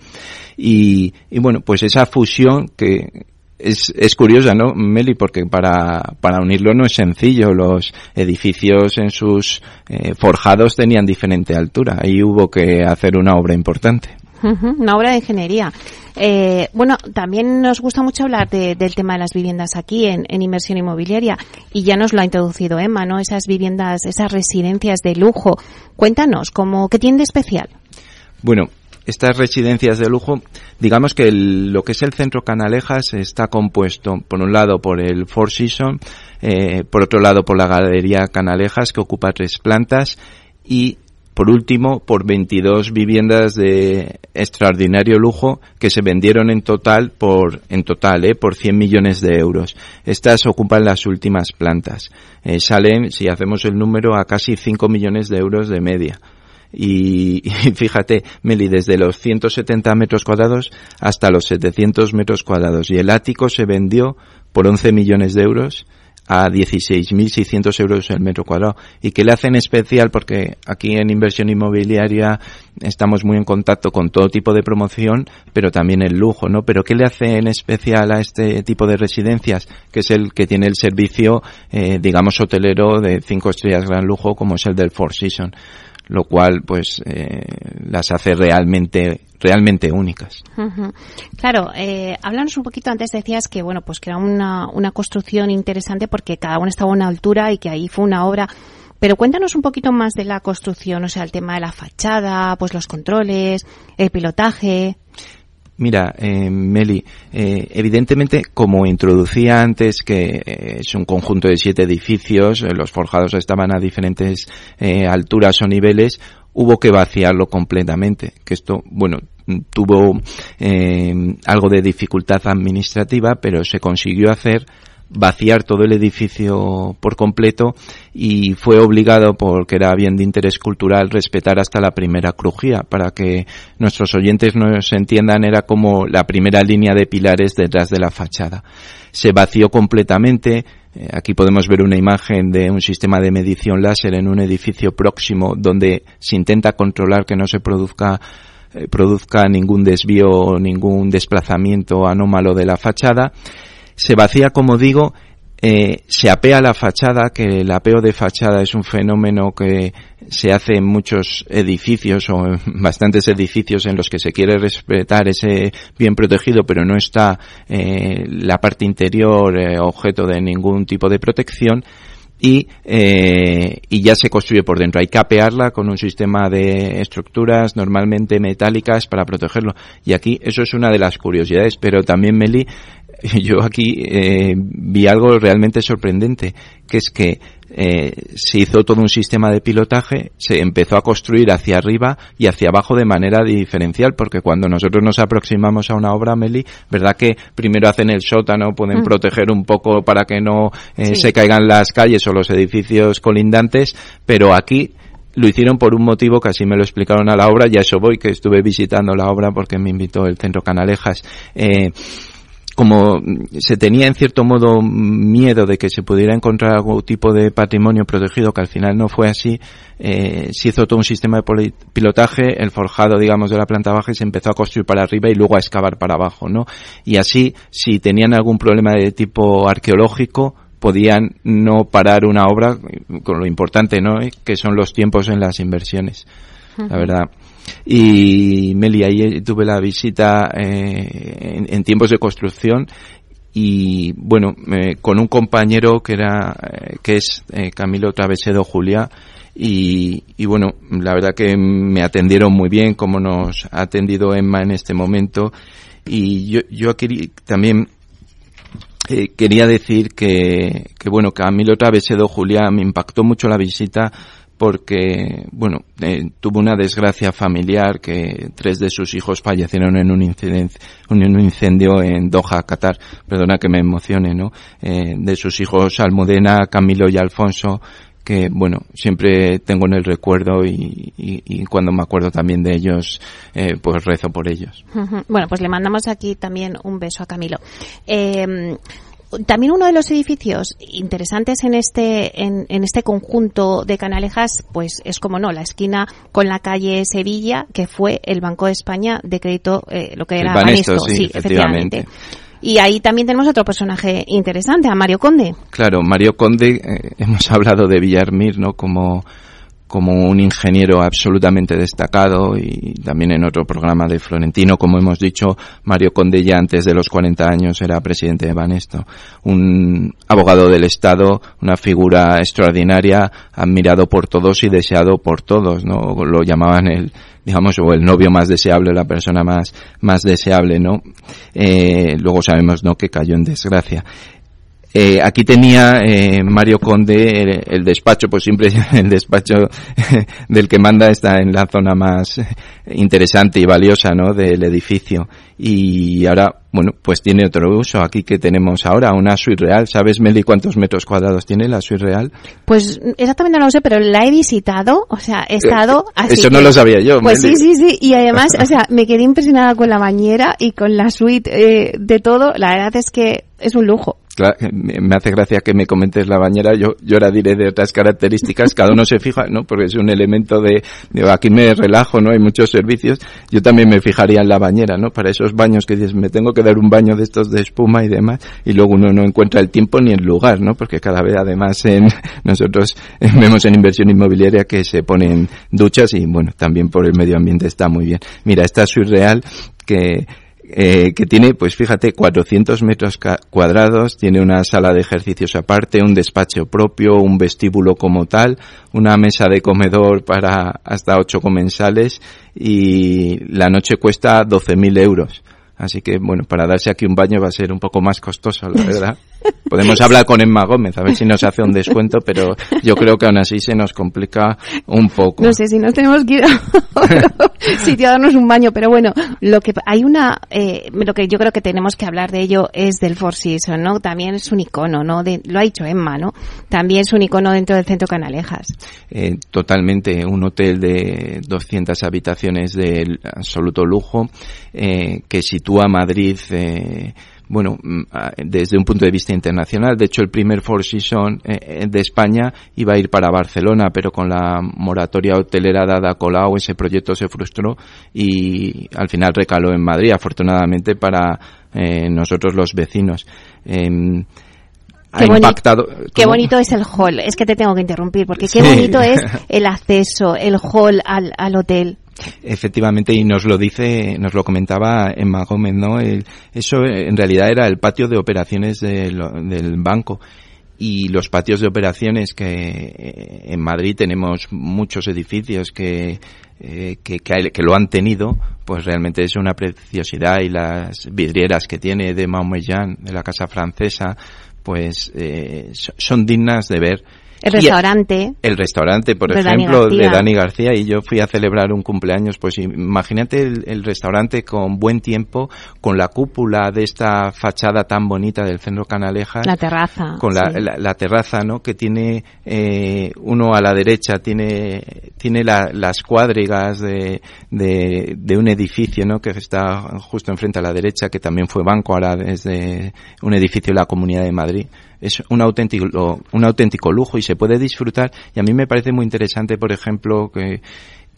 Y, y bueno, pues esa fusión que es, es curiosa, ¿no, Meli? Porque para, para unirlo no es sencillo. Los edificios en sus eh, forjados tenían diferente altura. Ahí hubo que hacer una obra importante. Una obra de ingeniería. Eh, bueno, también nos gusta mucho hablar del tema de las viviendas aquí en, en, inversión inmobiliaria y ya nos lo ha introducido Emma, ¿no? Esas viviendas, esas residencias de lujo. Cuéntanos, ¿cómo, ¿qué tiene de especial? Bueno, estas residencias de lujo, digamos que lo que es el centro Canalejas está compuesto, por un lado, por el Four Seasons, eh, por otro lado, por la Galería Canalejas, que ocupa tres plantas, y por último, por 22 viviendas de extraordinario lujo que se vendieron en total por, en total, eh, por 100 millones de euros. Estas ocupan las últimas plantas. Eh, salen, si hacemos el número, a casi 5 millones de euros de media. Y, fíjate, Meli, desde los 170 metros cuadrados hasta los 700 metros cuadrados. Y el ático se vendió por 11 millones de euros a 16.600 euros el metro cuadrado. ¿Y qué le hacen especial? Porque aquí en inversión inmobiliaria estamos muy en contacto con todo tipo de promoción, pero también el lujo, ¿no? Pero ¿qué le hace en especial a este tipo de residencias? Que es el que tiene el servicio, eh, digamos, hotelero de cinco estrellas gran lujo, como es el del Four Seasons lo cual pues eh, las hace realmente realmente únicas. Claro, eh, háblanos un poquito antes decías que bueno pues que era una, una construcción interesante porque cada uno estaba a una altura y que ahí fue una obra pero cuéntanos un poquito más de la construcción, o sea, el tema de la fachada, pues los controles, el pilotaje. Mira, eh, Meli, eh, evidentemente, como introducía antes, que eh, es un conjunto de siete edificios, eh, los forjados estaban a diferentes eh, alturas o niveles, hubo que vaciarlo completamente. Que esto, bueno, tuvo algo de dificultad administrativa, pero se consiguió hacer vaciar todo el edificio por completo y fue obligado, porque era bien de interés cultural, respetar hasta la primera crujía. Para que nuestros oyentes nos entiendan, era como la primera línea de pilares detrás de la fachada. Se vació completamente. Eh, aquí podemos ver una imagen de un sistema de medición láser en un edificio próximo donde se intenta controlar que no se produzca eh, produzca ningún desvío o ningún desplazamiento anómalo de la fachada se vacía, como digo, eh, se apea la fachada, que el apeo de fachada es un fenómeno que se hace en muchos edificios o en bastantes edificios en los que se quiere respetar ese bien protegido, pero no está eh, la parte interior eh, objeto de ningún tipo de protección. Y, eh, y ya se construye por dentro. Hay que apearla con un sistema de estructuras normalmente metálicas para protegerlo. Y aquí eso es una de las curiosidades, pero también Meli yo aquí eh, vi algo realmente sorprendente, que es que eh, se hizo todo un sistema de pilotaje, se empezó a construir hacia arriba y hacia abajo de manera diferencial, porque cuando nosotros nos aproximamos a una obra, Meli, verdad que primero hacen el sótano, pueden mm. proteger un poco para que no eh, se caigan las calles o los edificios colindantes, pero aquí lo hicieron por un motivo que así me lo explicaron a la obra, ya eso voy, que estuve visitando la obra porque me invitó el Centro Canalejas. Eh, como se tenía en cierto modo miedo de que se pudiera encontrar algún tipo de patrimonio protegido, que al final no fue así, eh, se hizo todo un sistema de pilotaje, el forjado, digamos, de la planta baja y se empezó a construir para arriba y luego a excavar para abajo, ¿no? Y así, si tenían algún problema de tipo arqueológico, podían no parar una obra, con lo importante, ¿no? Que son los tiempos en las inversiones. La verdad. Y Meli, ahí tuve la visita eh, en, tiempos de construcción y bueno, con un compañero que era, que es Camilo Travesedo Julia, y, y, bueno, la verdad que me atendieron muy bien, como nos ha atendido Emma en este momento. Y yo, yo aquí también eh, quería decir que, que bueno, Camilo Travesedo Julián me impactó mucho la visita porque, bueno, eh, tuvo una desgracia familiar que tres de sus hijos fallecieron en un, un incendio en Doha, Qatar. Perdona que me emocione, ¿no? Eh, de sus hijos Almudena, Camilo y Alfonso, que, bueno, siempre tengo en el recuerdo y, y, cuando me acuerdo también de ellos, eh, pues rezo por ellos. Bueno, pues le mandamos aquí también un beso a Camilo. Eh, también uno de los edificios interesantes en este en, en, este conjunto de Canalejas, pues es como no la esquina con la calle Sevilla, que fue el Banco de España de crédito, eh, lo que era Banesto, sí, efectivamente. Y ahí también tenemos otro personaje interesante, a Mario Conde. Claro, Mario Conde, eh, hemos hablado de Villarmir, ¿no? Como, como un ingeniero absolutamente destacado y también en otro programa de Florentino, como hemos dicho, Mario Conde ya antes de los 40 años era presidente de Banesto. Un abogado del Estado, una figura extraordinaria, admirado por todos y deseado por todos, ¿no? Lo llamaban el, digamos, o el novio más deseable, la persona más, más deseable, ¿no? Eh, luego sabemos, ¿no?, que cayó en desgracia. Eh, aquí tenía eh, Mario Conde el, despacho, pues siempre el despacho del que manda está en la zona más interesante y valiosa ¿no? del edificio. Y ahora, bueno, pues tiene otro uso. Aquí que tenemos ahora, una suite real. ¿Sabes, Meli, cuántos metros cuadrados tiene la suite real? Pues exactamente no lo sé, pero la he visitado, o sea, he estado eh, así. Eso no lo sabía yo. Pues sí, sí, sí. Y además, o sea, me quedé impresionada con la bañera y con la suite eh, de todo. La verdad es que es un lujo me hace gracia que me comentes la bañera, yo, yo ahora diré de otras características, cada uno se fija, ¿no? Porque es un elemento de, de, aquí me relajo, ¿no? Hay muchos servicios, yo también me fijaría en la bañera, ¿no? Para esos baños que dices, me tengo que dar un baño de estos de espuma y demás, y luego uno no encuentra el tiempo ni el lugar, ¿no? Porque cada vez además en, nosotros vemos en inversión inmobiliaria que se ponen duchas y bueno, también por el medio ambiente está muy bien. Mira, esta es surreal que eh, que tiene, pues fíjate, 400 metros cuadrados, tiene una sala de ejercicios aparte, un despacho propio, un vestíbulo como tal, una mesa de comedor para hasta ocho comensales y la noche cuesta 12.000 euros. Así que, bueno, para darse aquí un baño va a ser un poco más costoso, la verdad. Podemos hablar con Emma Gómez, a ver si nos hace un descuento, pero yo creo que aún así se nos complica un poco. No sé si nos tenemos que ir a otro sitio a darnos un baño, pero bueno, lo que hay una, eh, lo que yo creo que tenemos que hablar de ello es del Four Seasons, ¿no? También es un icono, ¿no? De, lo ha dicho Emma, ¿no? También es un icono dentro del centro Canalejas. Eh, totalmente, un hotel de 200 habitaciones de absoluto lujo, eh, que sitúa Madrid, eh, bueno, mm, desde un punto de vista internacional. De hecho, el primer Four Seasons eh, eh, de España iba a ir para Barcelona, pero con la moratoria hotelera dada a Colau, ese proyecto se frustró y al final recaló en Madrid, afortunadamente para eh, nosotros los vecinos. Em, ha qué impactado. qué bonito es el hall. Es que te tengo que interrumpir porque qué bonito es el acceso, el hall al, al hotel. Efectivamente, y nos lo dice, nos lo comentaba Emma Gómez, ¿no? eso en realidad era el patio de operaciones del, banco. Y los patios de operaciones que eh, en Madrid tenemos muchos edificios que, eh, que, que, lo han tenido, pues realmente es una preciosidad. Y las vidrieras que tiene de Maumellán, de la casa francesa, pues eh, son dignas de ver el restaurante. El restaurante, por ejemplo, de Dani García, y yo fui a celebrar un cumpleaños, pues imagínate el, restaurante con buen tiempo, con la cúpula de esta fachada tan bonita del centro Canalejas. La terraza. Con la, terraza, ¿no? Que tiene eh, uno a la derecha, tiene, tiene las cuadrigas de, de, de, un edificio, ¿no? Que está justo enfrente a la derecha, que también fue banco, ahora desde un edificio de la Comunidad de Madrid es un auténtico, un auténtico lujo y se puede disfrutar. Y a mí me parece muy interesante, por ejemplo, que,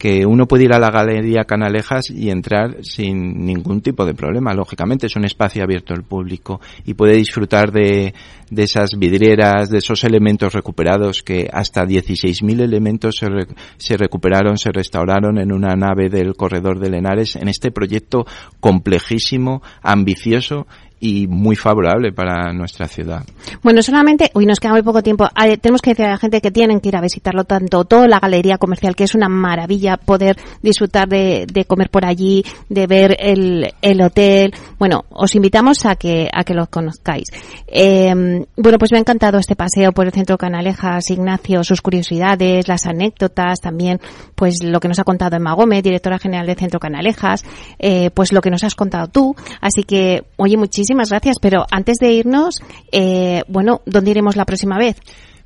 que uno puede ir a la Galería Canalejas y entrar sin ningún tipo de problema. Lógicamente es un espacio abierto al público y puede disfrutar de, de esas vidrieras, de esos elementos recuperados que hasta 16.000 elementos se, se recuperaron, se restauraron en una nave del corredor de Lenares en este proyecto complejísimo, ambicioso y muy favorable para nuestra ciudad. Bueno, solamente, hoy nos queda muy poco tiempo. tenemos que decir a la gente que tienen que ir a visitarlo tanto, toda la galería comercial, que es una maravilla poder disfrutar de, comer por allí, de ver el, el, hotel. Bueno, os invitamos a que, a que lo conozcáis. Eh, bueno, pues me ha encantado este paseo por el centro Canalejas, Ignacio, sus curiosidades, las anécdotas, también, pues lo que nos ha contado Emma Gómez, directora general del centro Canalejas, eh, pues lo que nos has contado tú. Así que, oye, muchísimas gracias. Pero antes de irnos, eh, bueno, ¿dónde iremos la próxima vez?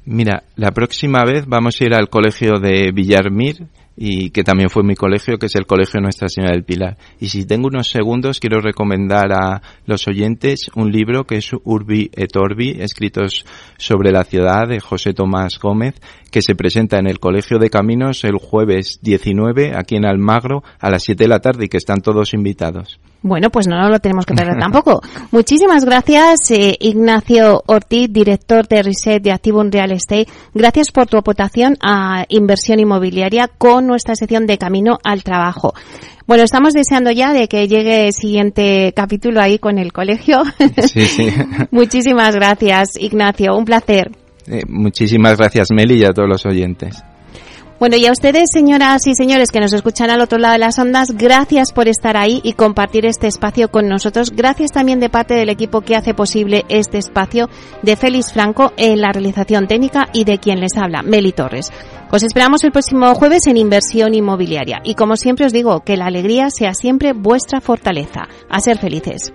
Mira, la próxima vez vamos a ir al colegio de Villarmir y que también fue mi colegio, que es el Colegio Nuestra Señora del Pilar. Y si tengo unos segundos, quiero recomendar a los oyentes un libro que es Urbi et Orbi, escritos sobre la ciudad de José Tomás Gómez, que se presenta en el Colegio de Caminos el jueves 19 aquí en Almagro a las 7 de la tarde y que están todos invitados. Bueno, pues no, lo tenemos que perder tampoco. Muchísimas gracias, eh, Ignacio Ortiz, director de Reset de Activum Real Estate. Gracias por tu aportación a inversión inmobiliaria con nuestra sección de Camino al Trabajo. Bueno, estamos deseando ya de que llegue el siguiente capítulo ahí con el colegio. Sí, sí. Muchísimas gracias, Ignacio. Un placer. Eh, muchísimas gracias, Meli, y a todos los oyentes. Bueno, y a ustedes, señoras y señores que nos escuchan al otro lado de las ondas, gracias por estar ahí y compartir este espacio con nosotros. Gracias también de parte del equipo que hace posible este espacio de Félix Franco en la realización técnica y de quien les habla, Meli Torres. Os esperamos el próximo jueves en Inversión Inmobiliaria y como siempre os digo, que la alegría sea siempre vuestra fortaleza. A ser felices.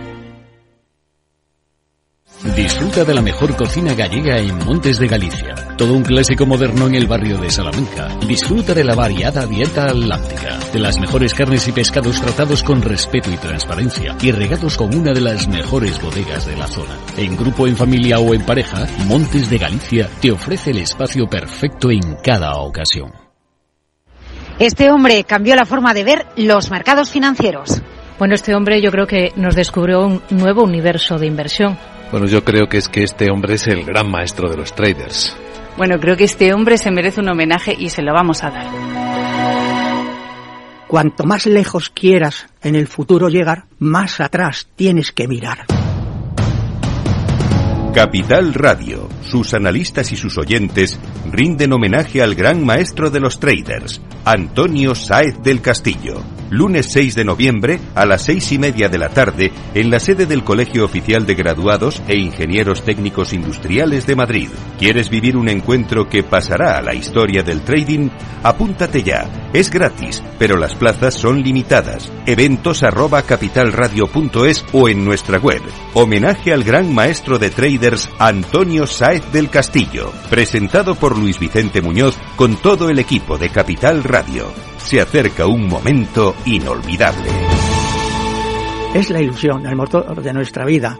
Disfruta de la mejor cocina gallega en Montes de Galicia. Todo un clásico moderno en el barrio de Salamanca. Disfruta de la variada dieta atlántica, de las mejores carnes y pescados tratados con respeto y transparencia y regados con una de las mejores bodegas de la zona. En grupo, en familia o en pareja, Montes de Galicia te ofrece el espacio perfecto en cada ocasión. Este hombre cambió la forma de ver los mercados financieros. Bueno, este hombre yo creo que nos descubrió un nuevo universo de inversión bueno, yo creo que es que este hombre es el gran maestro de los traders. Bueno, creo que este hombre se merece un homenaje y se lo vamos a dar. Cuanto más lejos quieras en el futuro llegar, más atrás tienes que mirar. Capital Radio, sus analistas y sus oyentes rinden homenaje al gran maestro de los traders, Antonio Sáez del Castillo lunes 6 de noviembre a las seis y media de la tarde en la sede del Colegio Oficial de Graduados e Ingenieros Técnicos Industriales de Madrid. ¿Quieres vivir un encuentro que pasará a la historia del trading? Apúntate ya. Es gratis, pero las plazas son limitadas. Eventos arroba capitalradio.es o en nuestra web. Homenaje al gran maestro de Antonio Sáez del Castillo. Presentado por Luis Vicente Muñoz con todo el equipo de Capital Radio se acerca un momento inolvidable. Es la ilusión, el motor de nuestra vida